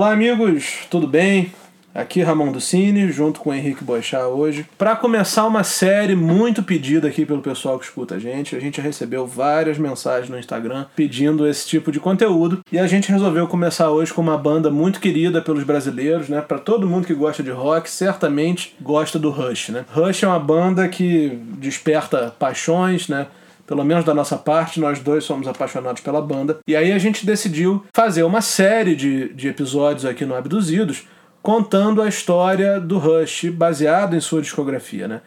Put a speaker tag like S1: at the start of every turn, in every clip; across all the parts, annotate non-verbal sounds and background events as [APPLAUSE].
S1: Olá, amigos, tudo bem? Aqui Ramon do Cine, junto com o Henrique Boixá hoje, para começar uma série muito pedida aqui pelo pessoal que escuta a gente. A gente recebeu várias mensagens no Instagram pedindo esse tipo de conteúdo e a gente resolveu começar hoje com uma banda muito querida pelos brasileiros, né? Para todo mundo que gosta de rock, certamente gosta do Rush, né? Rush é uma banda que desperta paixões, né? Pelo menos da nossa parte, nós dois somos apaixonados pela banda. E aí a gente decidiu fazer uma série de, de episódios aqui no Abduzidos, contando a história do Rush, baseado em sua discografia. Né?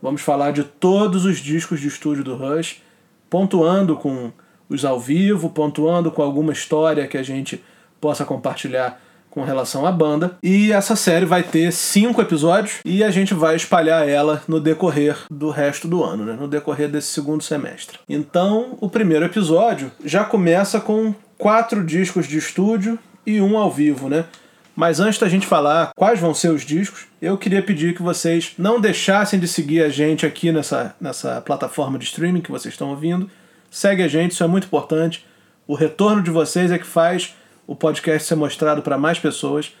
S1: Vamos falar de todos os discos de estúdio do Rush, pontuando com os ao vivo, pontuando com alguma história que a gente possa compartilhar com relação à banda. E essa série vai ter cinco episódios e a gente vai espalhar ela no decorrer do resto do ano, né? no decorrer desse segundo semestre. Então, o primeiro episódio já começa com quatro discos de estúdio e um ao vivo, né? Mas antes da gente falar quais vão ser os discos, eu queria pedir que vocês não deixassem de seguir a gente aqui nessa, nessa plataforma de streaming que vocês estão ouvindo. Segue a gente, isso é muito importante. O retorno de vocês é que faz o podcast ser mostrado para mais pessoas.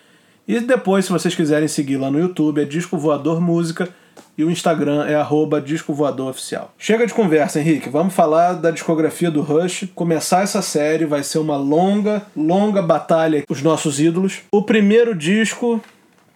S1: E depois, se vocês quiserem seguir lá no YouTube, é Disco Voador Música e o Instagram é arroba Disco Voador Oficial. Chega de conversa, Henrique. Vamos falar da discografia do Rush. Começar essa série vai ser uma longa, longa batalha com os nossos ídolos. O primeiro disco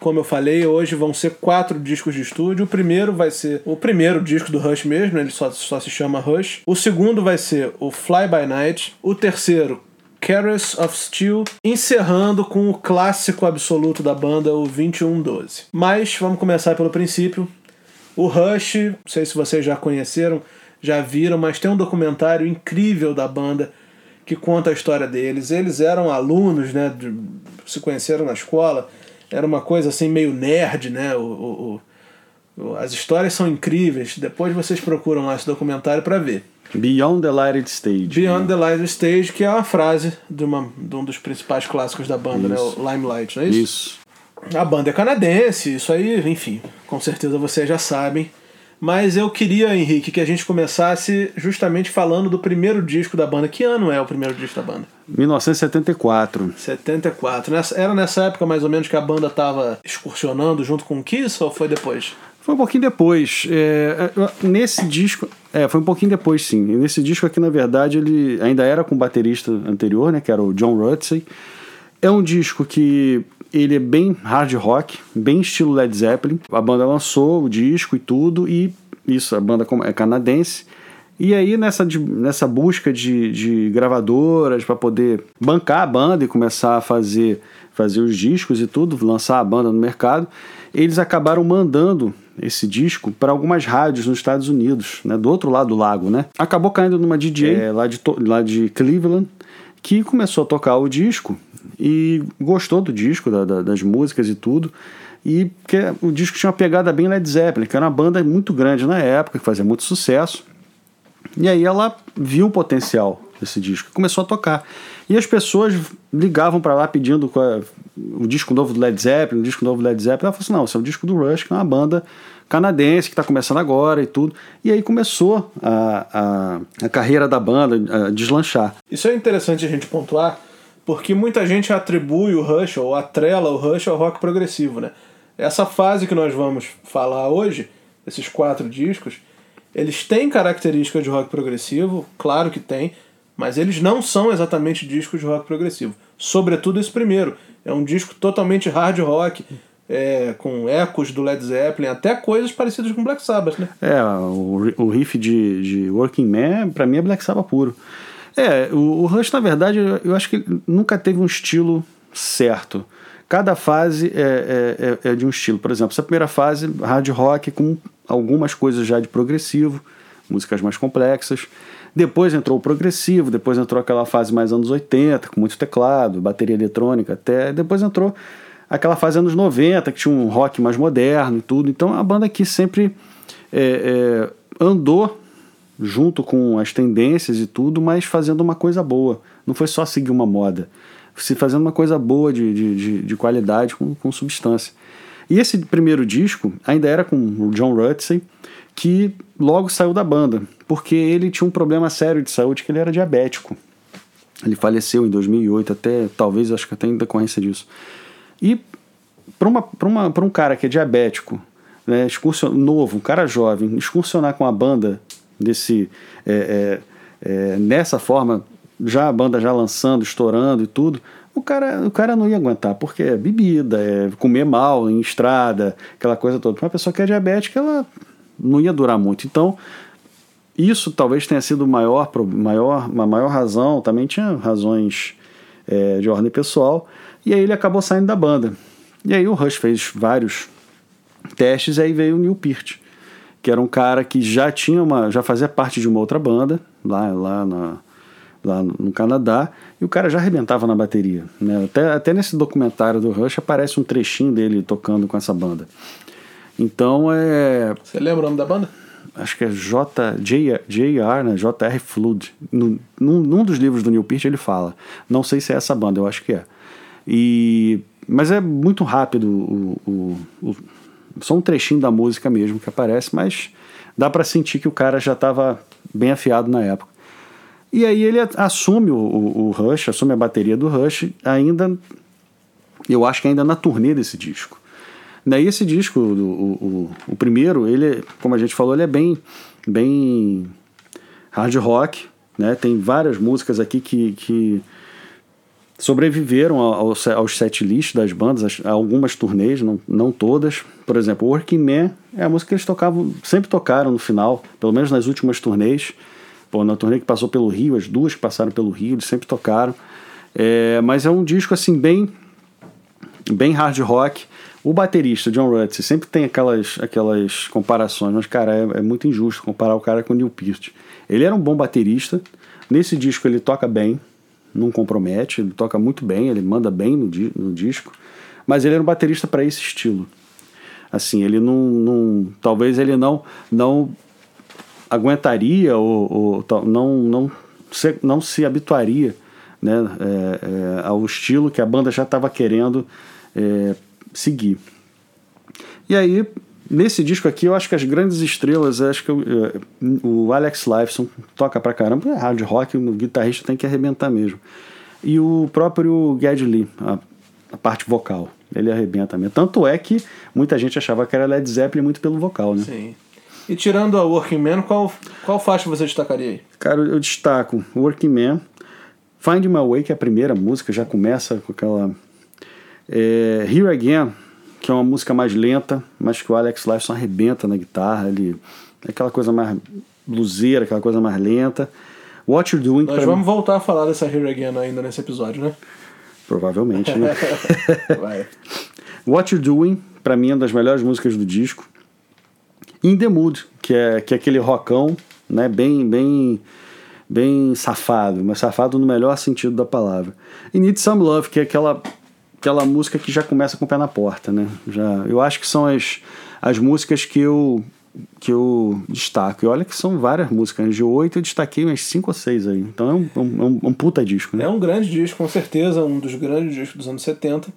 S1: como eu falei, hoje vão ser quatro discos de estúdio. O primeiro vai ser o primeiro disco do Rush mesmo, ele só, só se chama Rush. O segundo vai ser o Fly By Night. O terceiro, Carrots of Steel, encerrando com o clássico absoluto da banda, o 2112. Mas vamos começar pelo princípio. O Rush, não sei se vocês já conheceram, já viram, mas tem um documentário incrível da banda que conta a história deles. Eles eram alunos, né? De, se conheceram na escola. Era uma coisa assim meio nerd, né? O, o, o, as histórias são incríveis. Depois vocês procuram lá esse documentário para ver.
S2: Beyond the Lighted Stage.
S1: Beyond né? the Lighted Stage, que é uma frase de, uma, de um dos principais clássicos da banda, né? isso. né? O Limelight, não é isso?
S2: Isso.
S1: A banda é canadense, isso aí, enfim, com certeza vocês já sabem. Mas eu queria, Henrique, que a gente começasse justamente falando do primeiro disco da banda. Que ano é o primeiro disco da banda?
S2: 1974.
S1: 74. Era nessa época mais ou menos que a banda estava excursionando junto com o Kiss ou foi depois?
S2: Foi um pouquinho depois. É, é, nesse disco. É, foi um pouquinho depois, sim. Nesse disco aqui, na verdade, ele ainda era com o baterista anterior, né? Que era o John Rutsey. É um disco que ele é bem hard rock, bem estilo Led Zeppelin. A banda lançou o disco e tudo, e isso, a banda é canadense. E aí, nessa, nessa busca de, de gravadoras para poder bancar a banda e começar a fazer, fazer os discos e tudo, lançar a banda no mercado, eles acabaram mandando esse disco para algumas rádios nos Estados Unidos, né, do outro lado do lago, né? Acabou caindo numa DJ é, lá, de, lá de Cleveland que começou a tocar o disco e gostou do disco, da, da, das músicas e tudo. E que o disco tinha uma pegada bem Led Zeppelin, que era uma banda muito grande na época, que fazia muito sucesso. E aí ela viu o potencial desse disco, começou a tocar. E as pessoas ligavam para lá pedindo o disco novo do Led Zeppelin, o disco novo do Led Zeppelin. Ela falou assim: não, esse é o disco do Rush, que é uma banda canadense que está começando agora e tudo. E aí começou a, a, a carreira da banda a deslanchar.
S1: Isso é interessante a gente pontuar, porque muita gente atribui o Rush ou atrela o Rush ao rock progressivo, né? Essa fase que nós vamos falar hoje, esses quatro discos, eles têm características de rock progressivo, claro que tem, mas eles não são exatamente discos de rock progressivo. Sobretudo esse primeiro. É um disco totalmente hard rock, é, com ecos do Led Zeppelin, até coisas parecidas com Black Sabbath, né?
S2: É, o, o riff de, de Working Man, pra mim, é Black Sabbath puro. É, o, o Rush, na verdade, eu acho que nunca teve um estilo certo. Cada fase é, é, é, de um estilo. Por exemplo, essa primeira fase, hard rock, com algumas coisas já de progressivo, músicas mais complexas. Depois entrou o progressivo, depois entrou aquela fase mais anos 80, com muito teclado, bateria eletrônica até. Depois entrou aquela fase anos 90, que tinha um rock mais moderno e tudo. Então a banda aqui sempre é, é, andou junto com as tendências e tudo, mas fazendo uma coisa boa. Não foi só seguir uma moda. Se fazendo uma coisa boa de, de, de, de qualidade, com, com substância. E esse primeiro disco ainda era com o John Rutsey, que logo saiu da banda, porque ele tinha um problema sério de saúde, que ele era diabético. Ele faleceu em 2008, até talvez acho que até em decorrência disso. E para uma, uma, um cara que é diabético, né, novo, um cara jovem, excursionar com a banda desse é, é, é, nessa forma, já a banda já lançando, estourando e tudo, o cara, o cara não ia aguentar, porque é bebida, é comer mal em estrada, aquela coisa toda. Para uma pessoa que é diabética, ela não ia durar muito. Então, isso talvez tenha sido maior, maior, uma maior razão, também tinha razões é, de ordem pessoal, e aí ele acabou saindo da banda. E aí o Rush fez vários testes, e aí veio o Neil Peart, que era um cara que já tinha uma, já fazia parte de uma outra banda, lá, lá, na, lá no Canadá, e o cara já arrebentava na bateria. Né? Até, até nesse documentário do Rush aparece um trechinho dele tocando com essa banda. Então é.
S1: Você lembra o nome da banda?
S2: acho que é J, J, JR, né? JR Flood. Num, num dos livros do Neil Peart ele fala. Não sei se é essa banda, eu acho que é. E, mas é muito rápido o, o, o só um trechinho da música mesmo que aparece, mas dá para sentir que o cara já estava bem afiado na época. E aí ele assume o, o, o, Rush, assume a bateria do Rush, ainda, eu acho que ainda na turnê desse disco. Daí esse disco, o, o, o, primeiro, ele, como a gente falou, ele é bem, bem hard rock, né? Tem várias músicas aqui que, que sobreviveram aos, aos set lists das bandas, algumas turnês, não, não todas. Por exemplo, Working Man é a música que eles tocavam, sempre tocaram no final, pelo menos nas últimas turnês. Pô, na turnê que passou pelo Rio, as duas que passaram pelo Rio, eles sempre tocaram. É, mas é um disco assim bem bem hard rock. O baterista, John Rutsey, sempre tem aquelas, aquelas comparações, mas, cara, é, é muito injusto comparar o cara com o Neil Peart. Ele era um bom baterista, nesse disco ele toca bem, não compromete, ele toca muito bem, ele manda bem no, di no disco, mas ele era um baterista para esse estilo. Assim, ele não, não. Talvez ele não, não aguentaria ou, ou não, não, se, não se habituaria né, é, é, ao estilo que a banda já estava querendo é, seguir. E aí, nesse disco aqui, eu acho que as grandes estrelas, acho que eu, o Alex Lifeson toca pra caramba, é hard rock, o guitarrista tem que arrebentar mesmo. E o próprio Geddy Lee, a, a, parte vocal, ele arrebenta mesmo. Tanto é que muita gente achava que era Led Zeppelin muito pelo vocal, né?
S1: Sim. E tirando a Working Man, qual, qual faixa você destacaria aí?
S2: Cara, eu destaco Working Man, Find My Way, que é a primeira música, já começa com aquela é, Here Again, que é uma música mais lenta, mas que o Alex Lifeson arrebenta na guitarra, ele é aquela coisa mais bluseira, aquela coisa mais lenta. What You're Doing...
S1: Nós vamos mim... voltar a falar dessa Here Again ainda nesse episódio, né?
S2: Provavelmente, né? [LAUGHS] Vai. What You're Doing, pra mim, é uma das melhores músicas do disco. In The Mood, que é, que é aquele rockão, né, bem, bem, bem safado, mas safado no melhor sentido da palavra. E Need Some Love, que é aquela aquela música que já começa com o pé na porta, né? Já, eu acho que são as, as músicas que eu que eu destaco. E olha que são várias músicas. De oito eu destaquei umas cinco ou seis aí. Então é um, é um, é um puta disco, né?
S1: É um grande disco, com certeza, um dos grandes discos dos anos 70.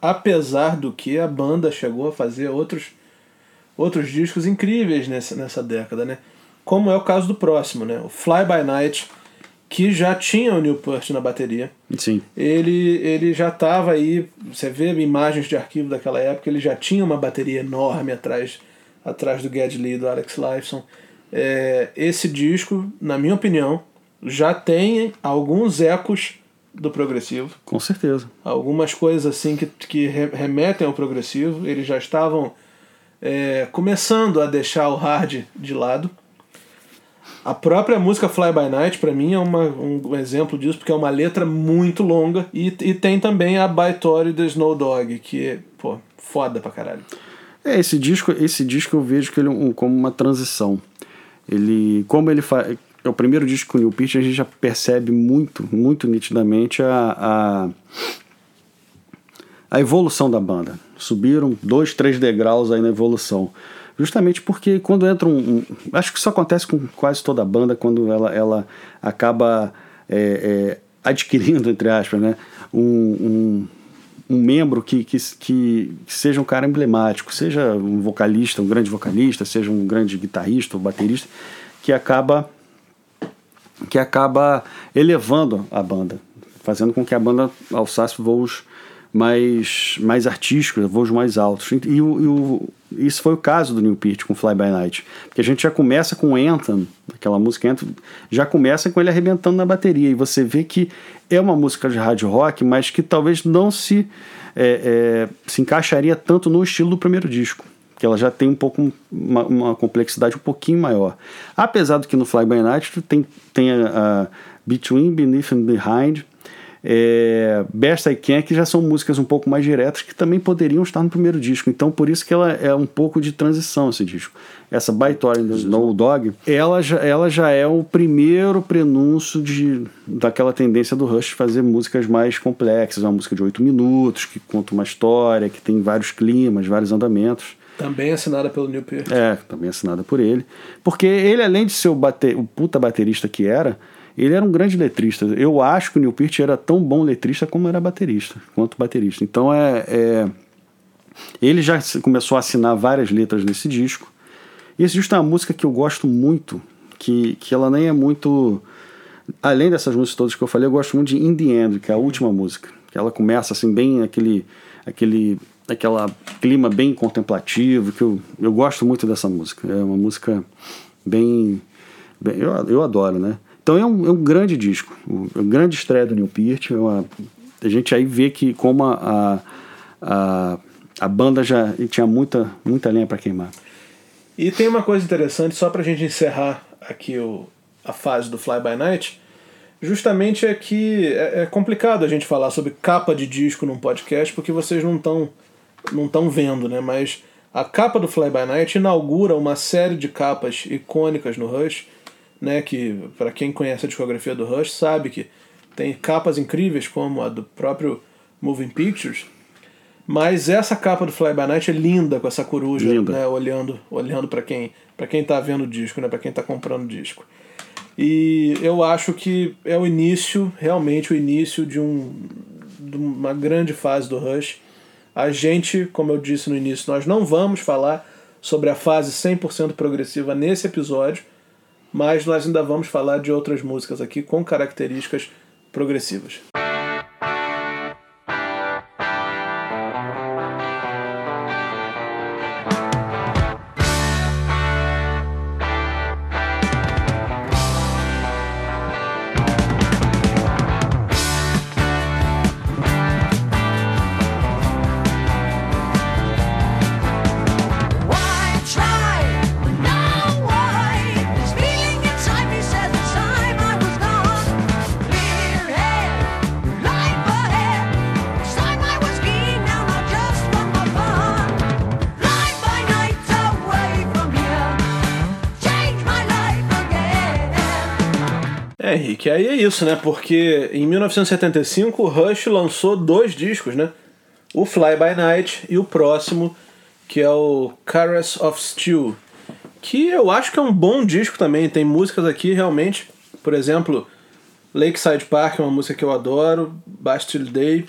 S1: Apesar do que a banda chegou a fazer outros, outros discos incríveis nessa, nessa década, né? Como é o caso do próximo, né? O Fly By Night que já tinha o Newport na bateria.
S2: Sim.
S1: Ele, ele já estava aí, você vê imagens de arquivo daquela época, ele já tinha uma bateria enorme atrás, atrás do Geddy Lee, do Alex Lifeson. É, esse disco, na minha opinião, já tem alguns ecos do progressivo.
S2: Com certeza.
S1: Algumas coisas assim que, que remetem ao progressivo. Eles já estavam é, começando a deixar o hard de lado. A própria música Fly By Night, para mim, é uma, um exemplo disso, porque é uma letra muito longa. E, e tem também a By Tori The Snow Dog, que pô, foda pra caralho.
S2: É, esse disco, esse disco eu vejo que ele é um, como uma transição. Ele, como ele faz, é o primeiro disco com o Neil Peart, a gente já percebe muito, muito nitidamente a, a, a evolução da banda. Subiram dois, três degraus aí na evolução. Justamente porque quando entra um, um, Acho que isso acontece com quase toda banda quando ela, ela acaba é, é, adquirindo, [LAUGHS] entre aspas, né, um, um, um membro que, que, que, seja um cara emblemático, seja um vocalista, um grande vocalista, seja um grande guitarrista ou baterista, que acaba que acaba elevando a banda, fazendo com que a banda alçasse voos mais, mais artísticos, voos mais altos. E, e, o, isso foi o caso do Neil Peart com Fly By Night, porque a gente já começa com Anthem, aquela música Anthem, já começa com ele arrebentando na bateria, e você vê que é uma música de hard rock, mas que talvez não se, é, é, se encaixaria tanto no estilo do primeiro disco que ela já tem um pouco uma, uma, complexidade um pouquinho maior. Apesar do que no Fly By Night tem, tem a, a Between, Beneath and Behind, é, Best I Can, que já são músicas um pouco mais diretas, que também poderiam estar no primeiro disco. Então, por isso que ela é um pouco de transição, esse disco. Essa By Tori do Snow Dog, ela já, ela já é o primeiro prenúncio de, daquela tendência do Rush fazer músicas mais complexas. Uma música de oito minutos, que conta uma história, que tem vários climas, vários andamentos.
S1: Também assinada pelo Neil Peart.
S2: É, também assinada por ele. Porque ele, além de ser o, bate, o puta baterista que era, ele era um grande letrista. Eu acho que o Neil Peart era tão bom letrista como era baterista, quanto baterista. Então é, é ele já começou a assinar várias letras nesse disco. E esse disco é uma música que eu gosto muito, que, que ela nem é muito. Além dessas músicas todas que eu falei, eu gosto muito de In the End, que é a última música. Que ela começa assim, bem aquele. aquele aquela clima bem contemplativo, que eu, eu gosto muito dessa música. É uma música bem. bem eu, eu adoro, né? Então é um, é um grande disco, um, grande estreia do Neil Peart. É uma, a gente aí vê que como a, a, a banda já tinha muita, muita lenha para queimar.
S1: E tem uma coisa interessante, só para a gente encerrar aqui o, a fase do Fly By Night, justamente é que é, é complicado a gente falar sobre capa de disco num podcast, porque vocês não estão não estão vendo, né? Mas a capa do Fly By Night inaugura uma série de capas icônicas no Rush né, que para quem conhece a discografia do Rush sabe que tem capas incríveis como a do próprio Moving Pictures, mas essa capa do Fly By Night é linda com essa coruja, linda. né, olhando, olhando para quem, para quem tá vendo o disco, né, para quem tá comprando o disco. E eu acho que é o início, realmente o início de um de uma grande fase do Rush. A gente, como eu disse no início, nós não vamos falar sobre a fase 100% progressiva nesse episódio mas nós ainda vamos falar de outras músicas aqui com características progressivas. Que aí é isso, né? Porque em 1975 o Rush lançou dois discos, né? O Fly By Night e o próximo, que é o Caress of Steel. Que eu acho que é um bom disco também. Tem músicas aqui realmente, por exemplo, Lakeside Park é uma música que eu adoro, Bastille Day.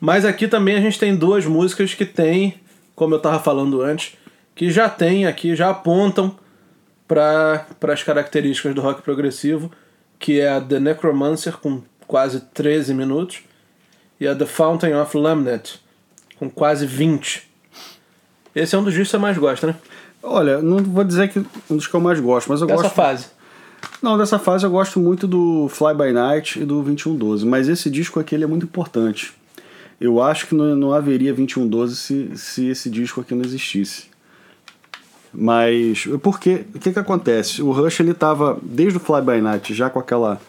S1: Mas aqui também a gente tem duas músicas que tem, como eu estava falando antes, que já tem aqui, já apontam para as características do rock progressivo que é a The Necromancer, com quase 13 minutos, e a The Fountain of Lamnet, com quase 20. Esse é um dos discos que você mais gosta, né?
S2: Olha, não vou dizer que um dos que eu mais gosto, mas eu
S1: dessa
S2: gosto.
S1: Dessa fase.
S2: Não, dessa fase eu gosto muito do Fly By Night e do 2112, mas esse disco aqui ele é muito importante. Eu acho que não, não haveria 2112 se, se esse disco aqui não existisse. Mas porque o que que acontece? O Rush ele tava desde o Fly By Night já com aquela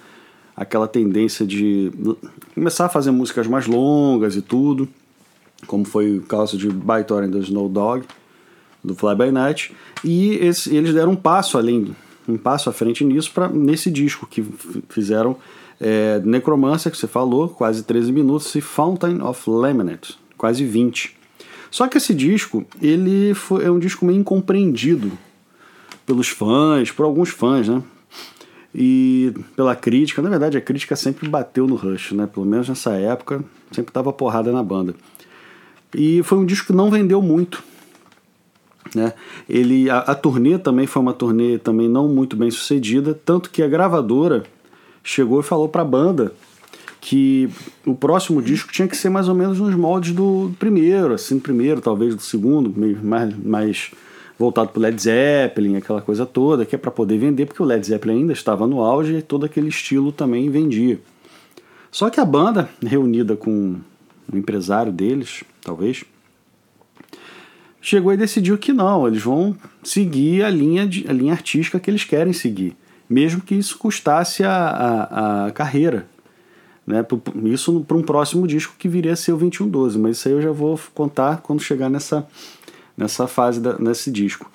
S2: aquela tendência de começar a fazer músicas mais longas e tudo, como foi o caso de By Tor and the Snow Dog do Fly By Night, e esse, eles deram um passo além, um passo à frente nisso para nesse disco que fizeram é, Necromancer, que você falou, quase 13 minutos, e Fountain of Laminate, quase 20. Só que esse disco, ele foi, é um disco meio incompreendido pelos fãs, por alguns fãs, né? E pela crítica, na verdade a crítica sempre bateu no Rush, né? Pelo menos nessa época, sempre tava porrada na banda. E foi um disco que não vendeu muito. Né? Ele, a, a turnê também foi uma turnê também não muito bem sucedida, tanto que a gravadora chegou e falou para a banda que o próximo disco tinha que ser mais ou menos nos moldes do primeiro, assim, do primeiro, talvez do segundo, mais, mais voltado para Led Zeppelin, aquela coisa toda, que é para poder vender, porque o Led Zeppelin ainda estava no auge e todo aquele estilo também vendia. Só que a banda, reunida com o empresário deles, talvez, chegou e decidiu que não, eles vão seguir a linha, de, a linha artística que eles querem seguir, mesmo que isso custasse a, a, a carreira. Né? Isso para um próximo disco que viria a ser o 2112, mas isso aí eu já vou contar quando chegar nessa, nessa fase, da, nesse disco.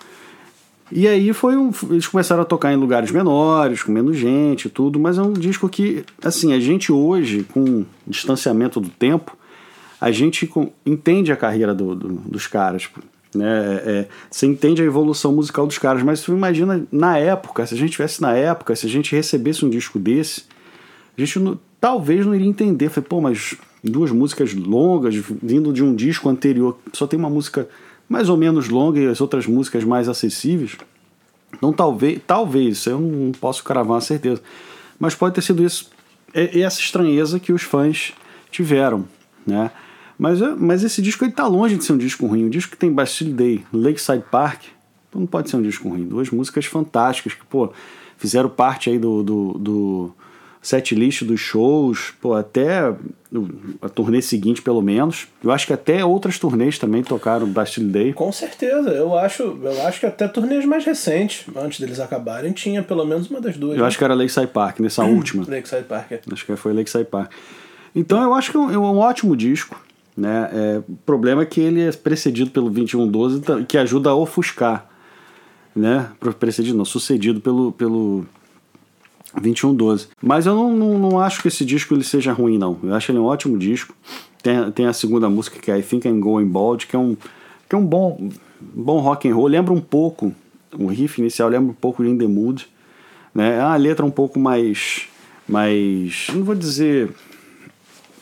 S2: E aí foi um, eles começaram a tocar em lugares menores, com menos gente, tudo, mas é um disco que, assim, a gente hoje, com distanciamento do tempo, a gente entende a carreira do, do, dos caras. Né? É, é, você entende a evolução musical dos caras, mas você imagina na época, se a gente tivesse na época, se a gente recebesse um disco desse, a gente não, talvez não iria entender. Falei, pô, mas duas músicas longas, vindo de um disco anterior, só tem uma música mais ou menos longa e as outras músicas mais acessíveis. Então talvez, talvez, eu não posso cravar uma certeza, mas pode ter sido isso, é, essa estranheza que os fãs tiveram, né? Mas, é, mas esse disco ele tá longe de ser um disco ruim. O disco que tem Bastille Day, Lakeside Park, então não pode ser um disco ruim. Duas músicas fantásticas que, pô, fizeram parte aí do, do, do set list dos shows, pô, até a turnê seguinte, pelo menos. Eu acho que até outras turnês também tocaram Bastille Day.
S1: Com certeza. Eu acho, eu acho que até turnês mais recentes, antes deles acabarem, tinha pelo menos uma das duas.
S2: Eu né? acho que era Lakeside Park, nessa última.
S1: Lakeside Park, é.
S2: Acho que foi Lakeside Park. Então eu acho que é um, é um ótimo disco. Né? É, o problema é que ele é precedido pelo 2112, então, que ajuda a ofuscar. Né? Precedido, não, sucedido pelo, pelo 2112. Mas eu não, não, não, acho que esse disco ele seja ruim, não. Eu acho ele um ótimo disco. Tem, tem a segunda música que é I Think I'm Going Bald, que é um, que é um bom, bom rock and roll. Lembra um pouco, o riff inicial lembra um pouco de In The Mood. Né? É uma letra um pouco mais, mais não vou dizer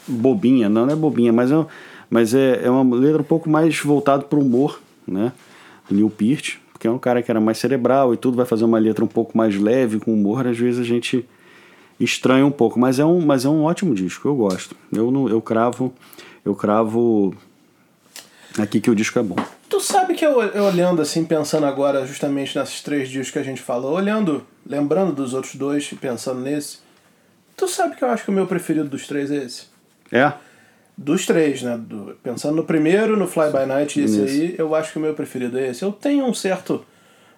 S2: bobinha, não, não é bobinha, mas é, mas é, é uma letra um pouco mais voltada para o humor, né? Neil Peart, porque é um cara que era mais cerebral e tudo, vai fazer uma letra um pouco mais leve, com humor, às vezes a gente estranha um pouco, mas é um, mas é um ótimo disco, eu gosto. Eu, não, eu cravo, eu cravo aqui que o disco é bom.
S1: Tu sabe que eu, eu, olhando assim, pensando agora justamente nesses três discos que a gente falou, olhando, lembrando dos outros dois e pensando nesse, tu sabe que eu acho que o meu preferido dos três é esse?
S2: É?
S1: Dos três, né? Do, pensando no primeiro, no Fly By Night e esse Isso. aí, eu acho que o meu preferido é esse. Eu tenho um certo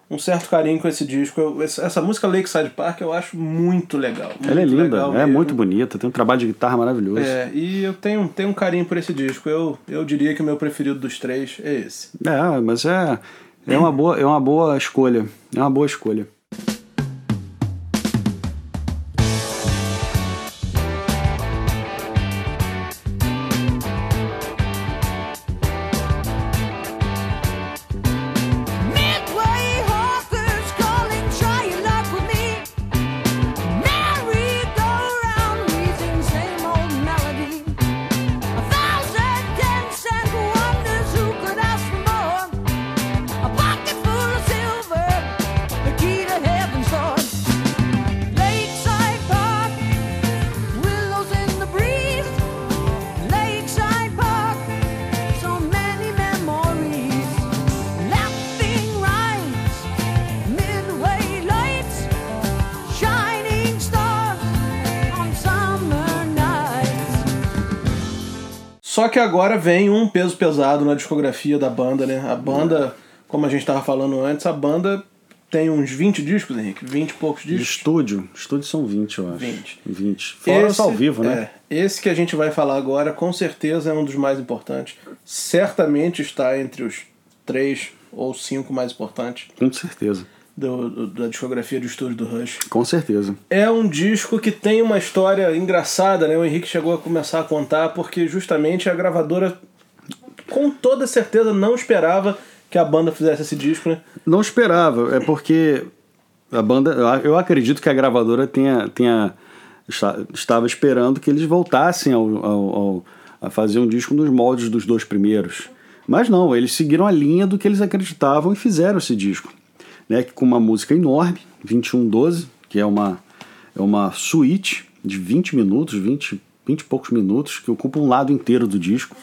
S1: um certo carinho com esse disco. Eu, essa música Lakeside Park eu acho muito legal. Muito
S2: Ela é linda, é mesmo. muito bonita, tem um trabalho de guitarra maravilhoso.
S1: É, e eu tenho, tenho um carinho por esse disco. Eu, eu diria que o meu preferido dos três é esse.
S2: É, mas é, é, uma, boa, é uma boa escolha. É uma boa escolha.
S1: Só que agora vem um peso pesado na discografia da banda, né? A banda, como a gente estava falando antes, a banda tem uns 20 discos, Henrique? 20 e poucos discos?
S2: De estúdio. Estúdio são 20, eu acho.
S1: 20.
S2: 20. Fora esse, ao vivo, né?
S1: É, esse que a gente vai falar agora, com certeza é um dos mais importantes. Certamente está entre os três ou cinco mais importantes.
S2: Com certeza
S1: do, do, da discografia de estúdio do Rush.
S2: Com certeza.
S1: É um disco que tem uma história engraçada, né? O Henrique chegou a começar a contar porque justamente a gravadora, com toda certeza, não esperava que a banda fizesse esse disco, né?
S2: Não esperava, é porque a banda, eu acredito que a gravadora tenha, tenha estava esperando que eles voltassem ao, ao, ao a fazer um disco nos moldes dos dois primeiros Mas não, eles seguiram a linha do que eles acreditavam e fizeram esse disco. Né, com uma música enorme, 2112, que é uma, é uma suíte de 20 minutos, 20, 20 e poucos minutos, que ocupa um lado inteiro do disco,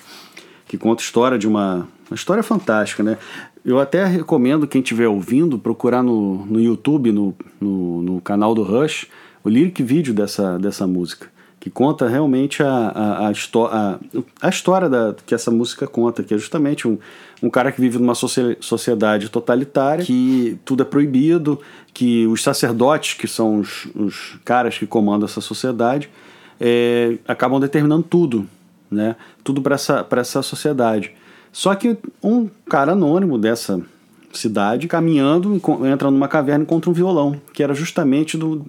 S2: que conta a história de uma, uma história fantástica, né? Eu até recomendo quem estiver ouvindo procurar no, no YouTube, no, no, no canal do Rush, o lyric vídeo dessa, dessa música que conta realmente a, a, a, a, a história da, que essa música conta, que é justamente um, um cara que vive numa sociedade totalitária, que tudo é proibido, que os sacerdotes, que são os, os caras que comandam essa sociedade, é, acabam determinando tudo, né? tudo para essa, essa sociedade. Só que um cara anônimo dessa cidade, caminhando, entra numa caverna e encontra um violão, que era justamente do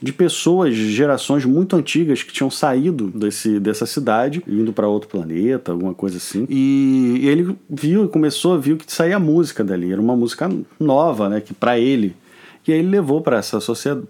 S2: de pessoas de gerações muito antigas que tinham saído desse, dessa cidade, indo para outro planeta, alguma coisa assim. E, ele viu, começou a ver que saía música dali. Era uma música nova, né? Que para ele. E aí ele levou para essa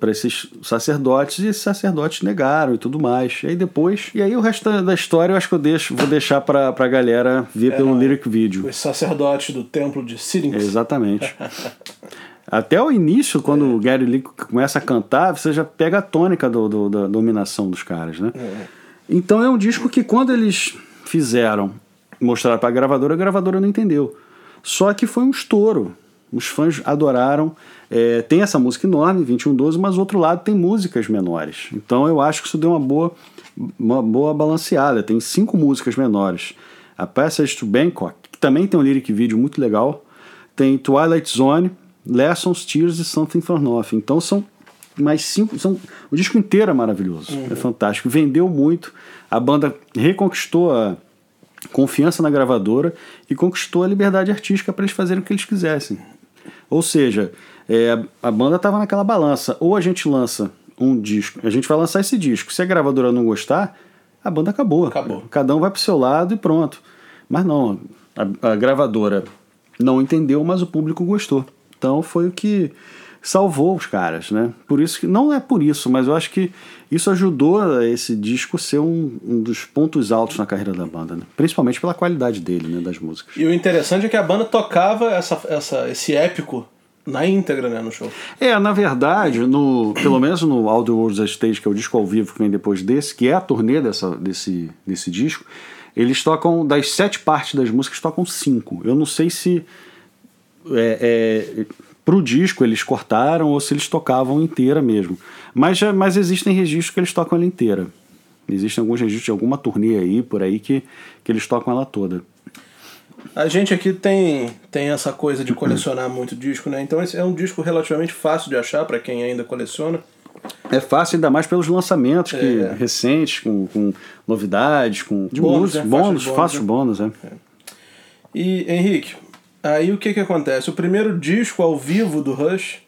S2: para esses sacerdotes e esses sacerdotes negaram e tudo mais. E aí depois, e aí o resto da história eu acho que eu deixo, vou deixar para a galera ver é, pelo lyric video.
S1: Os sacerdotes do templo de Syrinx.
S2: Exatamente. [LAUGHS] Até o início, quando é. o Gary Lee começa a cantar, você já pega a tônica do, do da dominação dos caras, né? É. Então é um disco que quando eles fizeram, mostraram para a gravadora, a gravadora não entendeu. Só que foi um estouro. Os fãs adoraram. É, tem essa música enorme, 2112, mas do outro lado tem músicas menores. Então eu acho que isso deu uma boa, uma boa balanceada. Tem cinco músicas menores. A Passage to Bangkok, que também tem um lyric vídeo muito legal. Tem Twilight Zone, Lessons, Tears e Something for Nothing. Então são mais cinco. São, o disco inteiro é maravilhoso, uhum. é fantástico. Vendeu muito, a banda reconquistou a confiança na gravadora e conquistou a liberdade artística para eles fazerem o que eles quisessem. Ou seja, é, a, banda estava naquela balança. Ou a gente lança um disco, a gente vai lançar esse disco. Se a gravadora não gostar, a banda acabou.
S1: Acabou.
S2: Cada um vai pro seu lado e pronto. Mas não, a, a gravadora não entendeu, mas o público gostou. Então foi o que salvou os caras, né? Por isso que não é por isso, mas eu acho que isso ajudou esse disco ser um, um dos pontos altos na carreira da banda, né? principalmente pela qualidade dele, né, das músicas.
S1: E o interessante é que a banda tocava essa, essa, esse épico na íntegra, né, no show.
S2: É, na verdade, no, pelo menos no All the World's Stage, que é o disco ao vivo que vem depois desse, que é a turnê dessa, desse, desse disco, eles tocam, das sete partes das músicas, tocam cinco. Eu não sei se é, é, pro disco eles cortaram ou se eles tocavam inteira mesmo. Mas, já, mas existem registros que eles tocam ela inteira. Existem alguns registros de alguma turnê aí, por aí, que, que eles tocam ela toda.
S1: A gente aqui tem, tem essa coisa de colecionar muito disco, né? Então esse é um disco relativamente fácil de achar para quem ainda coleciona.
S2: É fácil, ainda mais pelos lançamentos que, é. recentes, com, com novidades, com
S1: de bônus, música,
S2: né? bônus, fácil bônus,
S1: é. é. E Henrique, Aí o que que acontece? O primeiro disco ao vivo do Rush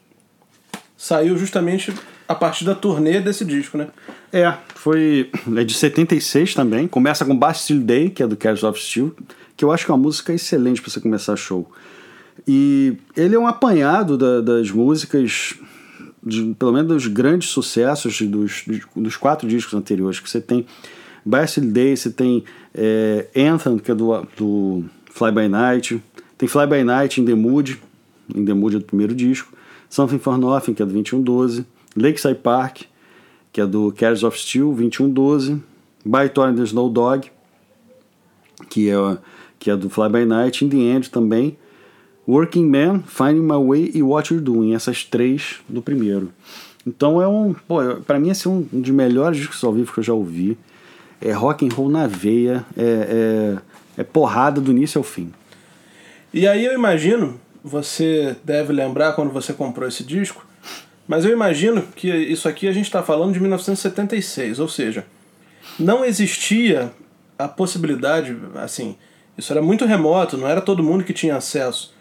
S1: saiu justamente a partir da turnê desse disco, né?
S2: É, foi [CLEARS THROAT] é de 76 também. Começa com Bastille Day, que é do Cars of Steel, que eu acho que é uma música excelente para você começar show. E ele é um apanhado da, das músicas, de, pelo menos dos grandes sucessos dos, dos quatro discos anteriores, que você tem Bastille Day, você tem é, Anthem, que é do, do Fly By Night, tem Fly By Night, In The Mood, In The Mood é do primeiro disco, Something For Nothing, que é do 2112, Lakeside Park, que é do Cares of Steel, 2112, By Torn The Snow Dog, que é, que é do Fly By Night, In The End também, Working Man, Finding My Way e What You're Doing, essas três do primeiro. Então é um, para mim esse é um dos melhores discos ao vivo que eu já ouvi. É rock and roll na veia, é, é, é porrada do início ao fim.
S1: E aí eu imagino, você deve lembrar quando você comprou esse disco, mas eu imagino que isso aqui a gente está falando de 1976, ou seja, não existia a possibilidade, assim, isso era muito remoto, não era todo mundo que tinha acesso.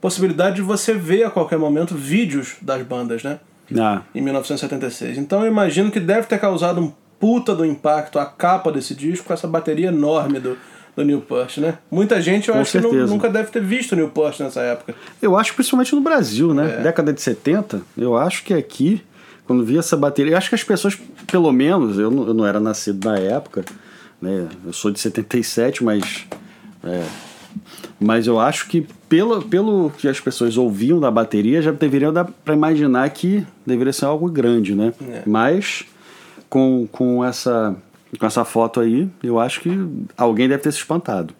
S1: Possibilidade de você ver a qualquer momento vídeos das bandas, né?
S2: Ah.
S1: Em 1976. Então eu imagino que deve ter causado um puta do impacto a capa desse disco com essa bateria enorme do, do Newport, né? Muita gente eu Com acho certeza. que nunca deve ter visto o Newport nessa época.
S2: Eu acho principalmente no Brasil, né? É. Década de 70, eu acho que aqui, quando vi essa bateria, eu acho que as pessoas, pelo menos, eu não, eu não era nascido na época, né? Eu sou de 77, mas. É, Mas eu acho que, pelo, pelo que as pessoas ouviam da bateria, já deveriam dar para imaginar que deveria ser algo grande, né?
S1: É.
S2: Mas com, com, essa, com essa foto aí, eu acho que alguém deve ter se espantado.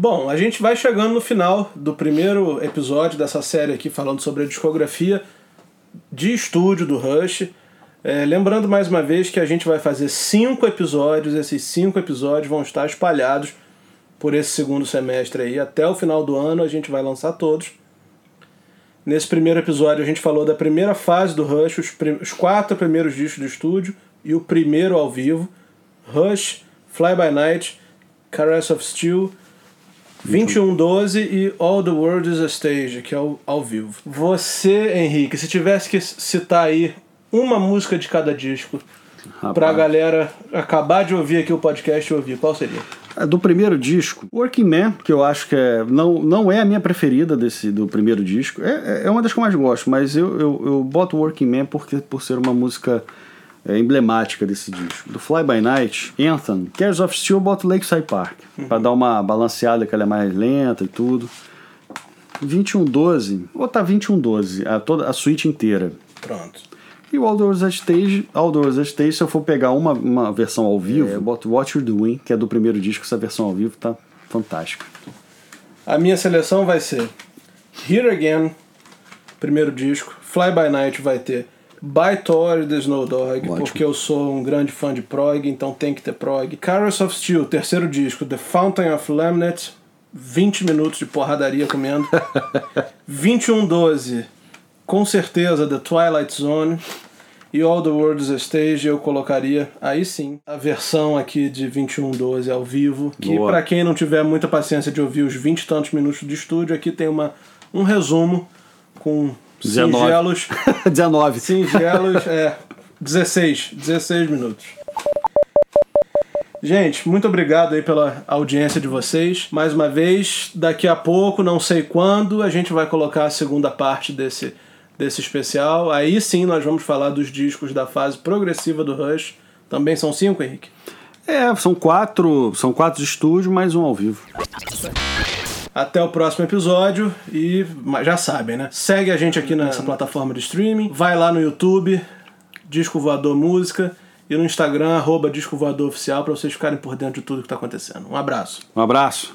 S1: Bom, a gente vai chegando no final do primeiro episódio dessa série aqui, falando sobre a discografia de estúdio do Rush. É, lembrando mais uma vez que a gente vai fazer cinco episódios, esses cinco episódios vão estar espalhados por esse segundo semestre aí. Até o final do ano a gente vai lançar todos. Nesse primeiro episódio a gente falou da primeira fase do Rush, os, os quatro primeiros discos do estúdio e o primeiro ao vivo. Rush, Fly By Night, Caress of Steel, 2112 e All the World is a Stage, que é o, ao vivo. Você, Henrique, se tivesse que citar aí uma música de cada disco
S2: Rapaz.
S1: pra galera acabar de ouvir aqui o podcast e ouvir, qual seria?
S2: É, Do primeiro disco, Working Man, que eu acho que é, não, não é a minha preferida desse, do primeiro disco, é, é uma das que eu mais gosto, mas eu, eu, eu boto Working Man porque, por ser uma música é, emblemática desse disco. Do Fly By Night, Anthem, Cares of Steel, eu boto Lakeside Park, pra dar uma balanceada que ela é mais lenta e tudo. 2112, vou botar 2112, a, toda, a suíte inteira.
S1: Pronto.
S2: E o Outdoors at Stage, Outdoors at Stage, se eu for pegar uma, uma versão ao vivo, eu boto What You're Doing, que é do primeiro disco, essa versão ao vivo tá fantástica.
S1: A minha seleção vai ser Here Again, primeiro disco. Fly By Night vai ter By Thor e The Snow Dog,
S2: Ótimo.
S1: porque eu sou um grande fã de prog, então tem que ter prog. Carrots of Steel, terceiro disco. The Fountain of Lamnet, 20 minutos de porradaria comendo. [LAUGHS] 2112, com certeza The Twilight Zone. E All the World is a Stage eu colocaria, aí sim, a versão aqui de 2112 ao vivo. Que
S2: Boa.
S1: pra quem não tiver muita paciência de ouvir os 20 e tantos minutos de estúdio, aqui tem uma, um resumo com
S2: 19.
S1: singelos [LAUGHS]
S2: 19.
S1: Singelos, [LAUGHS] é. 16. 16 minutos. Gente, muito obrigado aí pela audiência de vocês. Mais uma vez, daqui a pouco, não sei quando, a gente vai colocar a segunda parte desse, desse especial. Aí sim nós vamos falar dos discos da fase progressiva do Rush. Também são cinco, Henrique?
S2: É, são quatro, são quatro de estúdio, mais um ao vivo.
S1: Até o próximo episódio e já sabem, né? Segue a gente aqui nessa plataforma de streaming, vai lá no YouTube, Disco Voador Música e no Instagram, arroba Disco Voador Oficial, pra vocês ficarem por dentro de tudo que tá acontecendo. Um abraço.
S2: Um abraço.